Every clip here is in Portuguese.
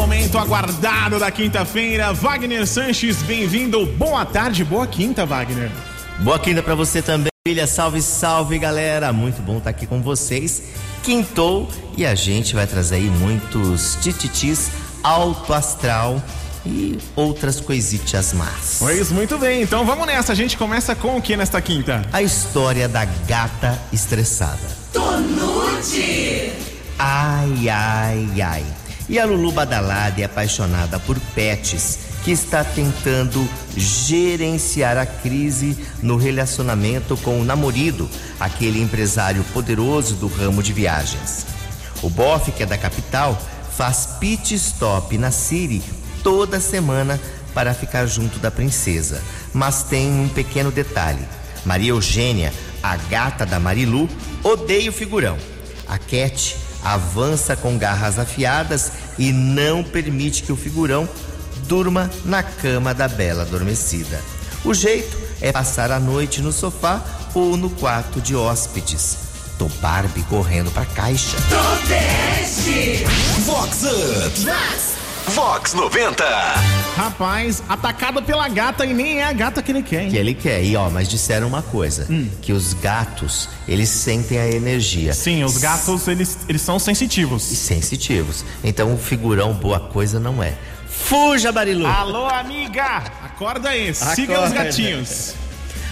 Momento aguardado da quinta-feira. Wagner Sanches, bem-vindo. Boa tarde, boa quinta, Wagner. Boa quinta para você também, filha. Salve, salve, galera. Muito bom estar aqui com vocês. Quintou e a gente vai trazer aí muitos tititis alto astral e outras coisitas más. Pois muito bem, então vamos nessa. A gente começa com o que nesta quinta? A história da gata estressada. Tonute! Ai, ai, ai. E a Lulu badalada e apaixonada por pets, que está tentando gerenciar a crise no relacionamento com o namorado, aquele empresário poderoso do ramo de viagens. O Boff, que é da capital, faz pit stop na City toda semana para ficar junto da princesa. Mas tem um pequeno detalhe: Maria Eugênia, a gata da Marilu, odeia o figurão. A Cat avança com garras afiadas e não permite que o figurão durma na cama da bela adormecida. O jeito é passar a noite no sofá ou no quarto de hóspedes. Tô Barbie correndo pra caixa. Proteste! Vox Up! Vox! Vox 90! Rapaz, atacado pela gata e nem é a gata que ele quer, hein? Que ele quer. E ó, mas disseram uma coisa: que os gatos, eles sentem a energia. Sim, os gatos, eles, eles são E sensitivos. sensitivos. Então o figurão boa coisa não é. Fuja, Barilu! Alô, amiga! Acorda aí, siga os Acorda. gatinhos.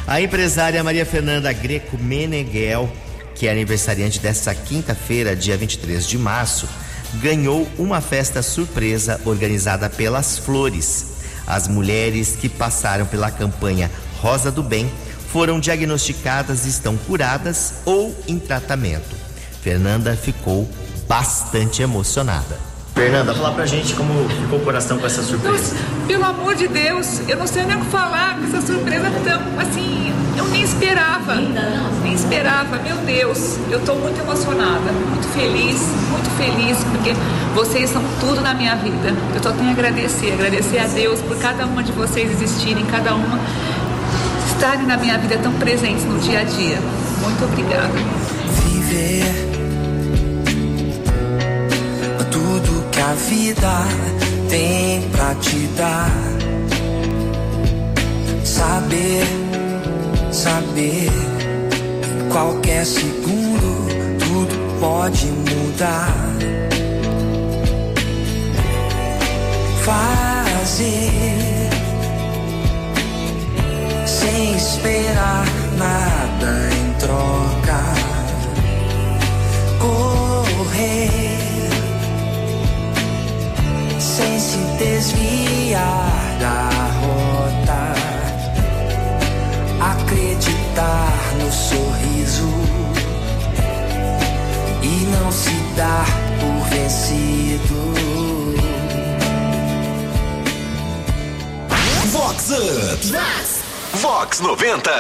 A empresária Maria Fernanda Greco Meneghel, que é aniversariante desta quinta-feira, dia 23 de março, ganhou uma festa surpresa organizada pelas Flores. As mulheres que passaram pela campanha Rosa do Bem foram diagnosticadas e estão curadas ou em tratamento. Fernanda ficou bastante emocionada. Fernanda, fala pra gente como ficou o coração com essa surpresa. Nossa, pelo amor de Deus, eu não sei nem o que falar com essa surpresa tão assim. Eu nem esperava. Nem esperava, meu Deus. Eu tô muito emocionada, muito feliz, muito feliz, porque vocês são tudo na minha vida. Eu só tenho a agradecer, agradecer a Deus por cada uma de vocês existirem, cada uma estarem na minha vida tão presentes no dia a dia. Muito obrigada. viver tudo que a vida tem pra te dar. Saber, saber, em qualquer segundo tudo pode mudar. Fazer sem esperar Vox 90!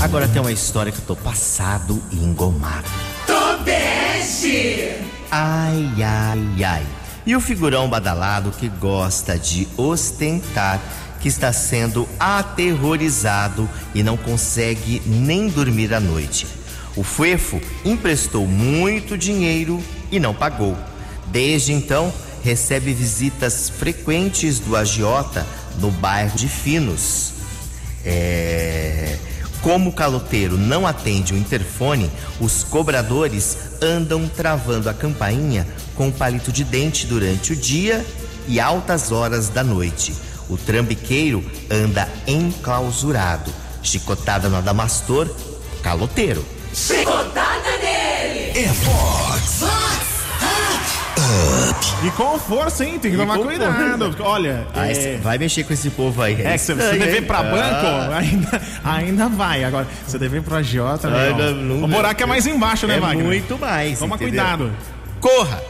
Agora tem uma história que eu tô passado e engomado. Tobeste! Ai, ai, ai. E o figurão badalado que gosta de ostentar que está sendo aterrorizado e não consegue nem dormir à noite. O Fuefo emprestou muito dinheiro e não pagou. Desde então, recebe visitas frequentes do agiota no bairro de Finos. É... Como o caloteiro não atende o interfone, os cobradores andam travando a campainha com palito de dente durante o dia e altas horas da noite. O trambiqueiro anda enclausurado, chicotada no adamastor, caloteiro. Chicotada nele! É Vox! Vox! E com força, hein? Tem que E tomar cuidado. Olha, Aí é, vai mexer com esse povo aí. é que se você dever pra Ah. banco, ainda, ainda vai. Agora, você dever pro agiota, Ai, meu, não- não- o buraco é mais embaixo, né, É Wagner? muito mais. Toma entendeu? cuidado. Corra!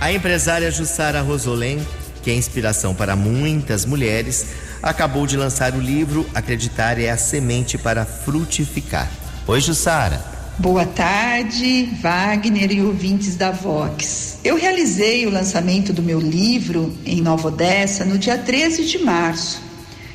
A empresária Jussara Rosolém, que é inspiração para muitas mulheres, acabou de lançar o livro Acreditar é a semente para frutificar. Oi, Jussara. Boa tarde, Wagner e ouvintes da Vox. Eu realizei o lançamento do meu livro em Nova Odessa no dia 13 de março.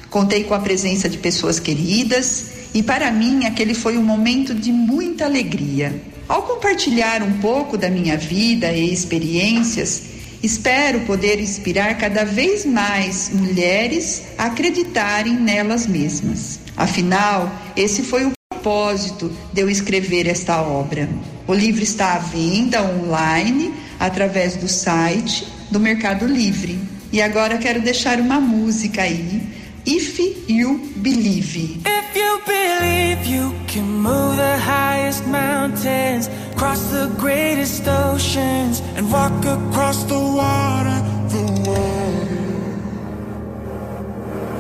Contei com a presença de pessoas queridas e, para mim, aquele foi um momento de muita alegria. Ao compartilhar um pouco da minha vida e experiências, Espero poder inspirar cada vez mais mulheres a acreditarem nelas mesmas. Afinal, esse foi o propósito de eu escrever esta obra. O livro está à venda online através do site do Mercado Livre. E agora quero deixar uma música aí, If You Believe. If you believe you can move the highest mountains, cross the greatest oceans, and walk across the water, the water.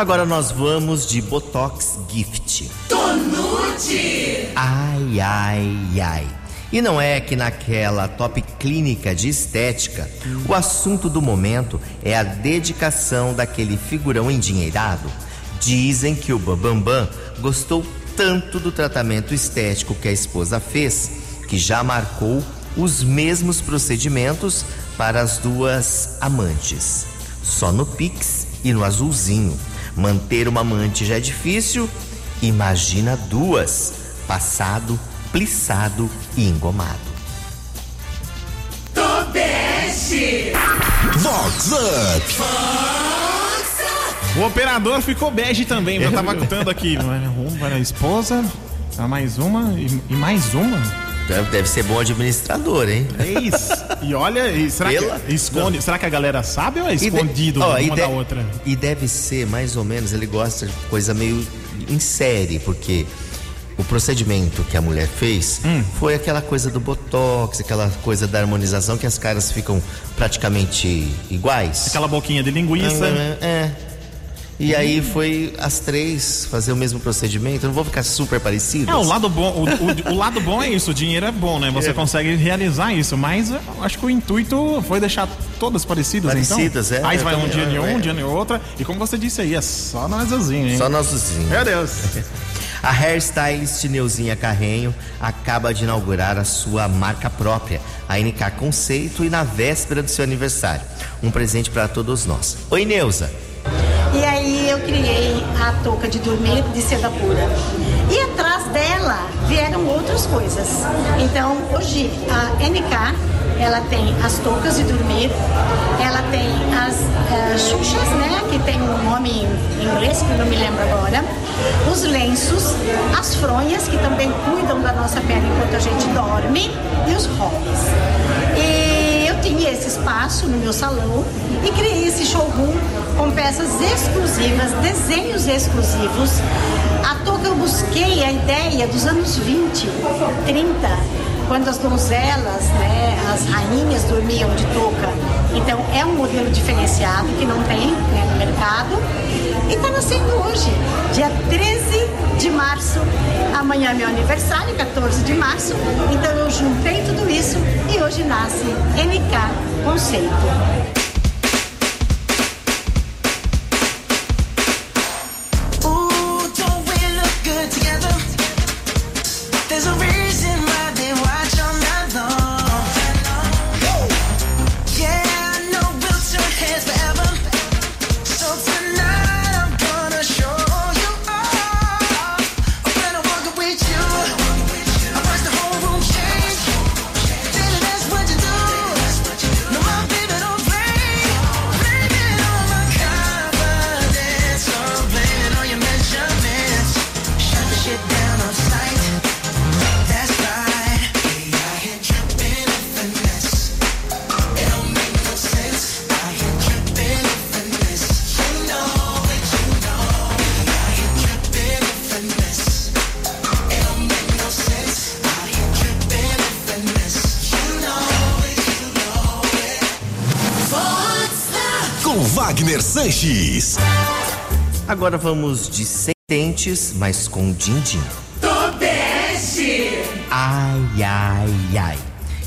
Agora nós vamos de Botox Gift. Tonute. Ai, ai, ai. E não é que naquela top clínica de estética, o assunto do momento é a dedicação daquele figurão endinheirado. Dizem que o Bambambam gostou tanto do tratamento estético que a esposa fez, que já marcou os mesmos procedimentos para as duas amantes. Só no Pix e no azulzinho. Manter uma amante já é difícil, imagina duas, passado, plissado e engomado. Tobeste. Vox Up. O operador ficou bege também. Eu tava contando aqui. Um para a esposa, para mais uma e, e mais uma. Deve, deve ser bom administrador, hein? É isso. E olha, e será Pela- que esconde? Será que a galera sabe ou é E de- escondido ó, uma de- da outra? E deve ser, mais ou menos, ele gosta de coisa meio em série, porque o procedimento que a mulher fez Hum. foi aquela coisa do botox, aquela coisa da harmonização que as caras ficam praticamente iguais. Aquela boquinha de linguiça. É. E aí foi as três fazer o mesmo procedimento. Eu não vou ficar super parecidas. É, o lado bom, o, o- o lado bom é isso, o dinheiro é bom, né? Você consegue realizar isso, mas eu acho que o intuito foi deixar todas parecidas, Parecidas, então. é, Aí vai um dia em é, um, é. um dia em outra, e como você disse aí, é só no azulzinho, hein? Só nossozinho. Meu Deus. A hairstylist Neuzinha Carrenho acaba de inaugurar a sua marca própria, a NK Conceito, e na véspera do seu aniversário. Um presente para todos nós. Oi, Neuza. E aí eu criei a touca de dormir de seda pura. E atrás dela vieram outras coisas. Então hoje a NK ela tem as toucas de dormir, ela tem as eh, xuxas, né? Que tem um nome em inglês que eu não me lembro agora. Os lenços, as fronhas que também cuidam da nossa pele enquanto a gente dorme e os hobbies. Espaço no meu salão e criei esse showroom com peças exclusivas, desenhos exclusivos. A touca eu busquei a ideia dos anos 20, 30, quando as donzelas, né, as rainhas dormiam de touca. Então é um modelo diferenciado que não tem né, no mercado. E está nascendo hoje, dia 13 de março. Amanhã é meu aniversário, 14 de março. Então eu juntei tudo isso e hoje nasce NK Conceito. Wagner Sanches. Agora vamos de sententes, mas com din-din. Ai, ai, ai.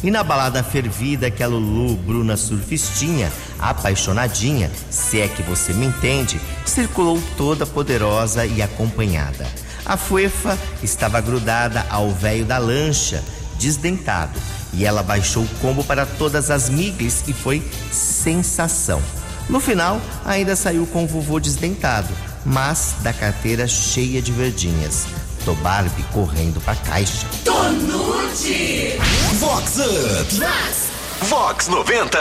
E na balada fervida que a Lulu Bruna Surfistinha, apaixonadinha, se é que você me entende, circulou toda poderosa e acompanhada. A fuefa estava grudada ao véio da lancha, desdentado, e ela baixou o combo para todas as miglis e foi sensação. No final, ainda saiu com o vovô desdentado, mas da carteira cheia de verdinhas. Tô Barbie correndo pra caixa. Tonute. Vox Up. Vox 90.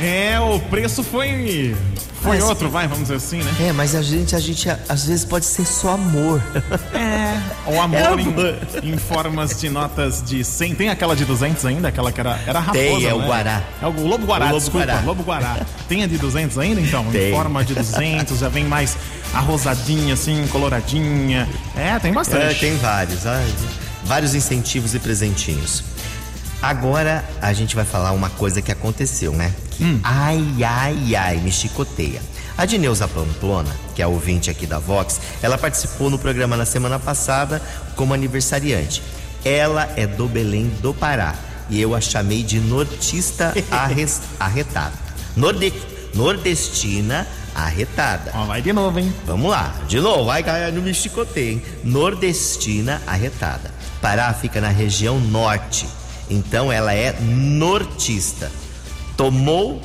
É, o preço foi. Foi Mas- outro, vai, vamos dizer assim, né? É, mas a gente, a gente às vezes pode ser só amor. É. O amor, É amor. Em, em formas de notas de 100. Tem aquela de 200 ainda? Aquela que era, era raposa, Tem, é o né? Guará. É o Lobo Guará, O Lobo desculpa. Guará. Lobo Guará. Tem a de 200 ainda, então? Tem. Em forma de 200, já vem mais arrosadinha, assim, coloradinha. É, tem bastante. É, tem vários, vários incentivos e presentinhos. Agora a gente vai falar uma coisa que aconteceu, né? Que, Ai, ai, ai, me chicoteia. A Dineuza Pamplona, que é ouvinte aqui da Vox, ela participou no programa na semana passada como aniversariante. Ela é do Belém do Pará e eu a chamei de nortista arres- arretada. Norde- nordestina arretada. Ó, vai de novo, hein? Vamos lá, de novo, vai cair no me chicoteio, hein? Nordestina arretada. Pará fica na região norte, então ela é nortista. Tomou.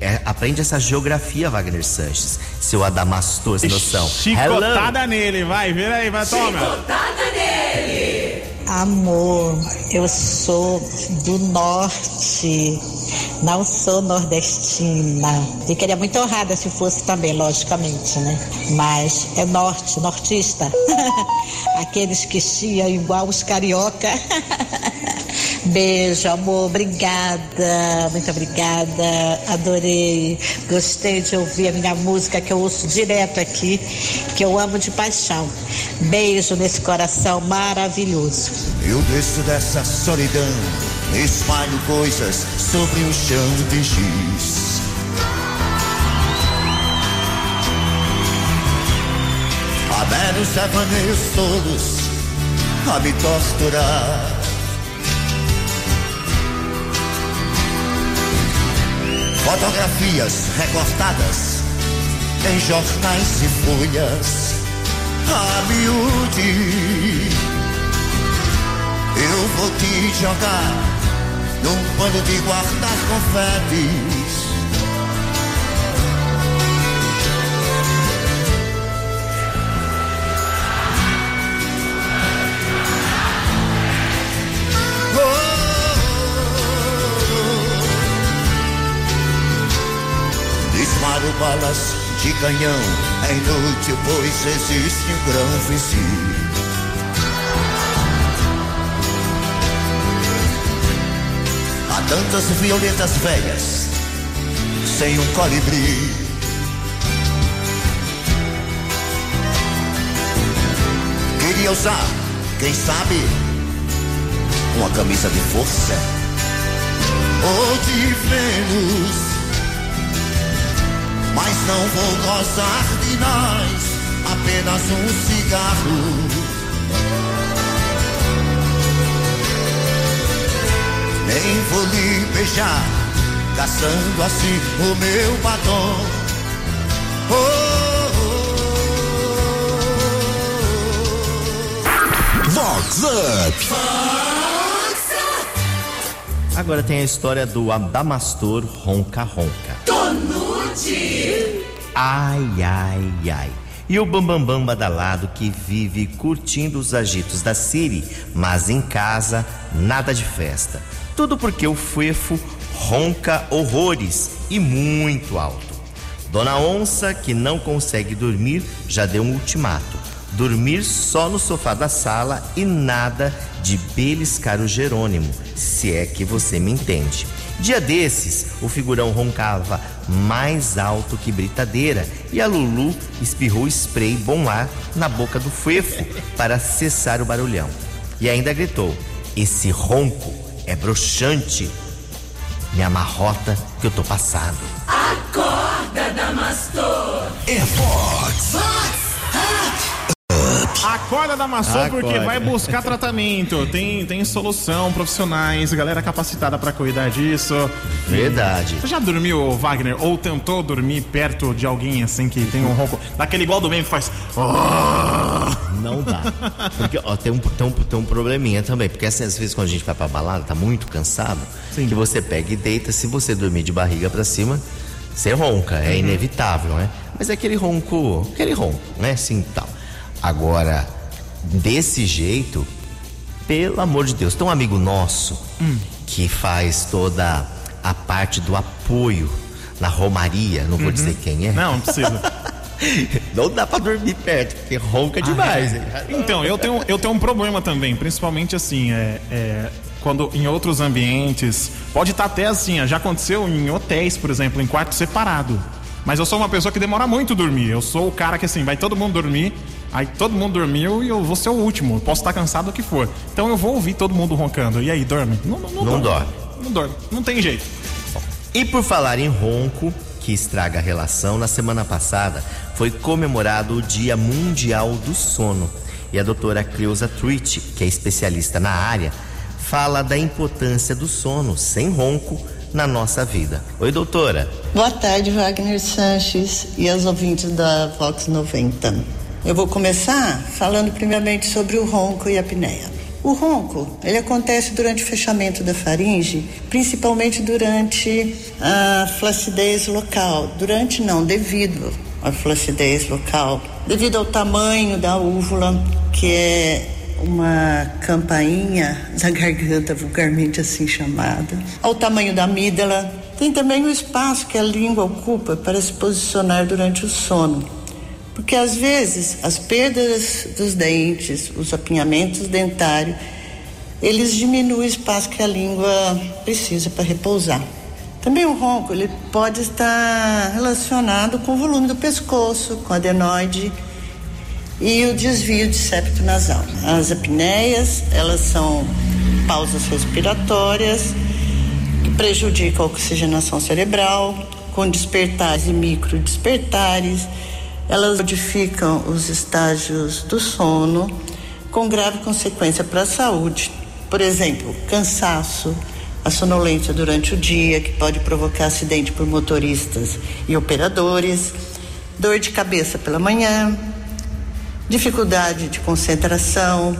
é, aprende essa geografia, Wagner Sanches, seu Adamastor, sem noção. Chicotada nele, vai, vira aí, vai, toma. Chicotada nele. Amor, eu sou do norte, não sou nordestina. Ficaria muito honrada se fosse também, logicamente, né? Mas é norte, nortista. Aqueles que chiam igual os carioca. Beijo, amor, obrigada, muito obrigada, adorei, gostei de ouvir a minha música que eu ouço direto aqui, que eu amo de paixão. Beijo nesse coração maravilhoso. Eu desço dessa solidão, espalho coisas sobre o chão de giz. Há meros devaneios todos a me torturar. Fotografias recortadas em jornais e folhas a miúde. Eu vou te jogar num pano de guardar confetes. Disparo balas de canhão, é inútil, pois existe um grão vizinho. Há tantas violetas velhas sem um colibri. Queria usar, quem sabe, uma camisa de força ou de Vênus. Mas não vou gozar de nós, apenas um cigarro. Nem vou lhe beijar, caçando assim o meu batom. Vox Up. Agora tem a história do Adamastor Ronca Ronca. Tonute. Ai, ai, ai. E o Bambambam badalado que vive curtindo os agitos da Siri, mas em casa, nada de festa. Tudo porque o Fuefo ronca horrores e muito alto. Dona Onça, que não consegue dormir, já deu um ultimato. Dormir só no sofá da sala e nada de beliscar o Jerônimo, se é que você me entende. Dia desses, o figurão roncava mais alto que britadeira e a Lulu espirrou spray bom ar na boca do Fuefo para cessar o barulhão. E ainda gritou: Esse ronco é broxante. Me amarrota que eu tô passado. Acorda. Acorda, Damastor. É Fox. Fox Acorda da maçã porque Acorda. vai buscar tratamento. Tem, tem solução, profissionais, galera capacitada pra cuidar disso. Verdade. Você já dormiu, Wagner, ou tentou dormir perto de alguém assim que tem um ronco, daquele igual do meme que faz. Não dá. Porque ó, tem, um, tem, um, tem um probleminha também. Porque assim, às vezes quando a gente vai pra balada, tá muito cansado, que você pega e deita, se você dormir de barriga pra cima, você ronca, é inevitável, né? Mas é aquele ronco, aquele ronco, né? Assim tal. Agora, desse jeito, pelo amor de Deus, tem um amigo nosso que faz toda a parte do apoio na Romaria, não vou dizer quem é. Não, não precisa. Não dá pra dormir perto, porque ronca demais. hein? Então, eu tenho, eu tenho um problema também, principalmente assim, é, é, quando em outros ambientes. Pode estar até assim, já aconteceu em hotéis, por exemplo, em quarto separado. Mas eu sou uma pessoa que demora muito dormir. Eu sou o cara que assim, vai todo mundo dormir, aí todo mundo dormiu e eu vou ser o último. Posso estar cansado o que for. Então eu vou ouvir todo mundo roncando. E aí, dorme? Não, não, Não dorme. Não dorme. Não tem jeito. E por falar em ronco, que estraga a relação, na semana passada foi comemorado o Dia Mundial do Sono. E a doutora Cleusa Truitt, que é especialista na área, fala da importância do sono sem ronco na nossa vida. Oi, doutora. Boa tarde, Wagner Sanches e aos ouvintes da Vox 90. Eu vou começar falando primeiramente sobre o ronco e a apneia. O ronco, ele acontece durante o fechamento da faringe, principalmente durante a flacidez local. Durante não, devido à flacidez local. Devido ao tamanho da úvula, que é uma campainha da garganta, vulgarmente assim chamada, ao tamanho da amígdala. Tem também o espaço que a língua ocupa para se posicionar durante o sono. Porque às vezes as perdas dos dentes, os apinhamentos dentários, eles diminuem o espaço que a língua precisa para repousar. Também o ronco ele pode estar relacionado com o volume do pescoço, com adenoide e o desvio de septo nasal. As apneias, elas são pausas respiratórias que prejudicam a oxigenação cerebral, com despertares e microdespertares. Elas modificam os estágios do sono, com grave consequência para a saúde. Por exemplo, cansaço, a sonolência durante o dia, que pode provocar acidente por motoristas e operadores, dor de cabeça pela manhã, dificuldade de concentração,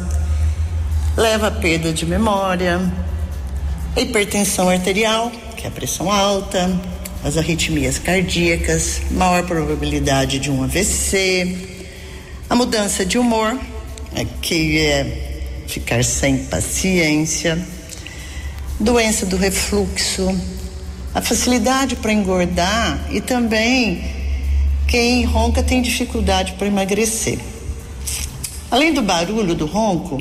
leva à perda de memória, hipertensão arterial, que é a pressão alta, as arritmias cardíacas, maior probabilidade de um AVC, a mudança de humor, né, que é ficar sem paciência, doença do refluxo, a facilidade para engordar e também quem ronca tem dificuldade para emagrecer. Além do barulho do ronco,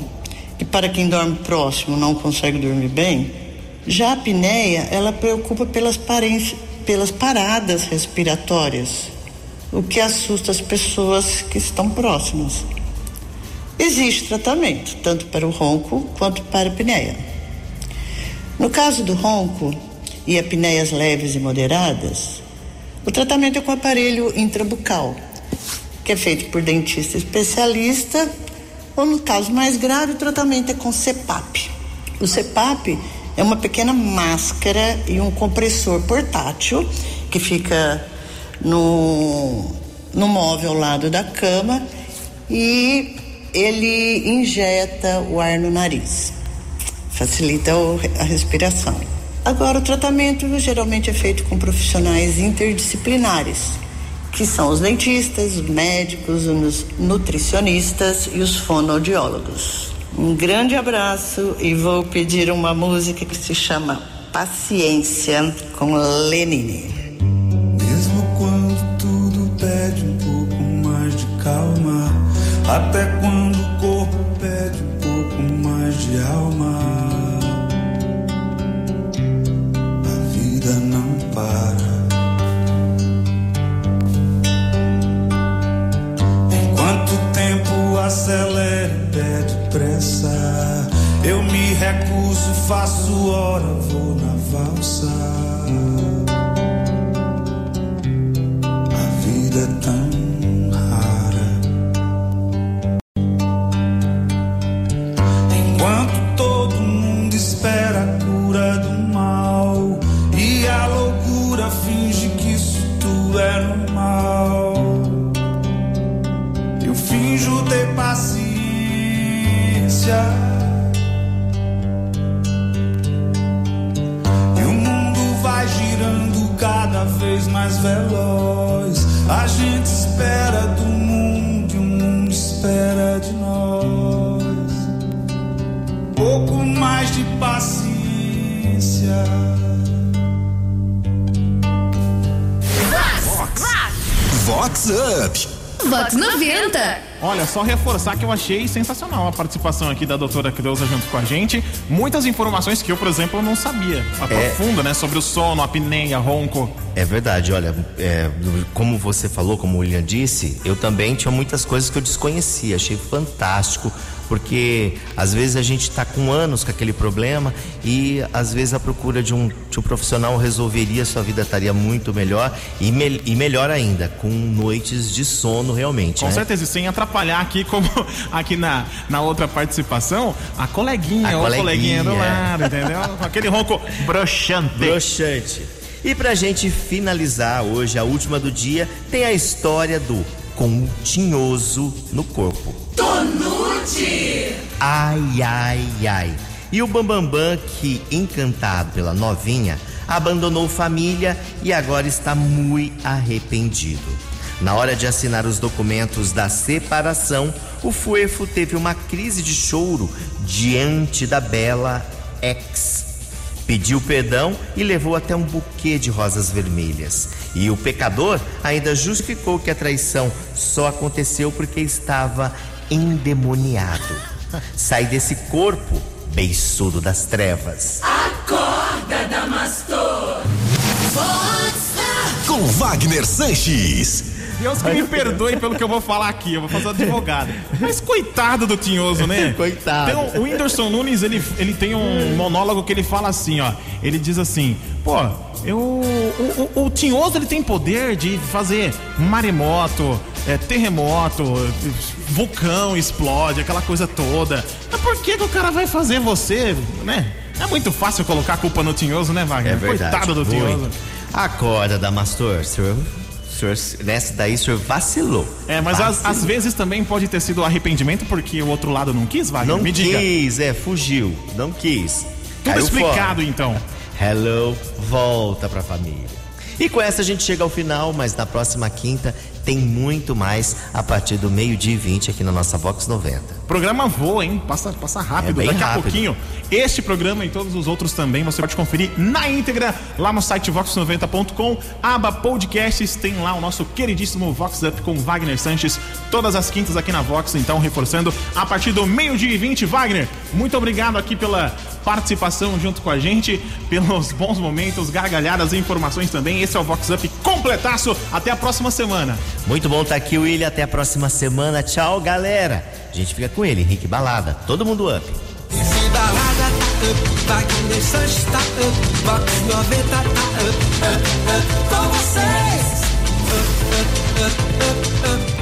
que para quem dorme próximo não consegue dormir bem, já a apneia ela preocupa pelas, pelas paradas respiratórias, o que assusta as pessoas que estão próximas. Existe tratamento, tanto para o ronco quanto para a apneia. No caso do ronco e apneias leves e moderadas, o tratamento é com aparelho intrabucal, que é feito por dentista especialista, ou no caso mais grave, o tratamento é com CPAP. O CPAP é uma pequena máscara e um compressor portátil que fica no, no móvel ao lado da cama e ele injeta o ar no nariz, facilita a respiração. Agora, o tratamento geralmente é feito com profissionais interdisciplinares, que são os dentistas, os médicos, os nutricionistas e os fonoaudiólogos. Um grande abraço e vou pedir uma música que se chama Paciência com Lenine. Mesmo quando tudo pede um pouco mais de calma, até quando mais veloz. A gente espera do mundo e o mundo espera de nós. Pouco mais de paciência. Vox Up. Vox 90. Olha, só reforçar que eu achei sensacional a participação aqui da doutora Creuza junto com a gente. Muitas informações que eu, por exemplo, não sabia. Aprofunda, né? Sobre o sono, apneia, ronco. É verdade, olha, é, como você falou, como o William disse, eu também tinha muitas coisas que eu desconhecia, achei fantástico, porque às vezes a gente está com anos com aquele problema e às vezes a procura de um, de um profissional resolveria, sua vida estaria muito melhor e, me, e melhor ainda, com noites de sono realmente. Com né? certeza, e sem atrapalhar aqui, como aqui na, na outra participação, a coleguinha, A ou coleguinha. coleguinha do lado, entendeu? Com aquele ronco broxante. Broxante. E pra gente finalizar hoje, a última do dia, tem a história do com um tinhoso no corpo. Ai, ai, ai. E o Bambambam, que, encantado pela novinha, abandonou família e agora está muito arrependido. Na hora de assinar os documentos da separação, o Fuefo teve uma crise de choro diante da bela ex. Pediu perdão e levou até um buquê de rosas vermelhas. E o pecador ainda justificou que a traição só aconteceu porque estava endemoniado. Sai desse corpo, beiçudo das trevas. Acorda, Damastor. Vox Com Wagner Sanches. Deus que me perdoe pelo que eu vou falar aqui, eu vou fazer advogado. Mas coitado do Tinhoso, né? Coitado. Então, o Whindersson Nunes, ele, ele tem um monólogo que ele fala assim, ó. Ele diz assim, pô, eu, o, o, o Tinhoso, ele tem poder de fazer maremoto, é, terremoto, vulcão explode, aquela coisa toda. Mas por que, que o cara vai fazer você, né? É muito fácil colocar a culpa no Tinhoso, né, Wagner? É verdade. Coitado do Tinhoso. Acorda, Damastor. Senhor, senhor, nessa daí o senhor vacilou. É, mas às, Vacilou. às vezes também pode ter sido arrependimento porque o outro lado não quis, Wagner? Não Me diga. quis, é, fugiu. Não quis. Tudo Caiu explicado, fora. então. Hello, volta pra família. E com essa a gente chega ao final, mas na próxima quinta tem muito mais a partir do meio-dia e 20 aqui na nossa Vox 90. Programa voa, hein? Passa, passa rápido. É Daqui a rápido. pouquinho, este programa e todos os outros também você pode conferir na íntegra lá no site vox90.com. Aba podcasts, tem lá o nosso queridíssimo Vox Up com Wagner Sanches, todas as quintas aqui na Vox. Então, reforçando, a partir do meio-dia e 20, Wagner, muito obrigado aqui pela participação junto com a gente, pelos bons momentos, gargalhadas e informações também. Esse é o Vox Up completaço. Até a próxima semana. Muito bom estar aqui, William. Até a próxima semana. Tchau, galera. A gente fica com ele, Henrique Balada. Todo mundo up. Se balada tá up, Wagner Sanches tá up, Vox 90 tá up, up, up, com vocês. Up, up, up, up, up.